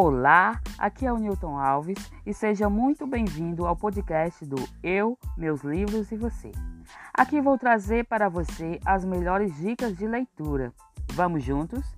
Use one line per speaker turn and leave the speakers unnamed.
Olá, aqui é o Newton Alves e seja muito bem-vindo ao podcast do Eu, Meus Livros e Você. Aqui vou trazer para você as melhores dicas de leitura. Vamos juntos?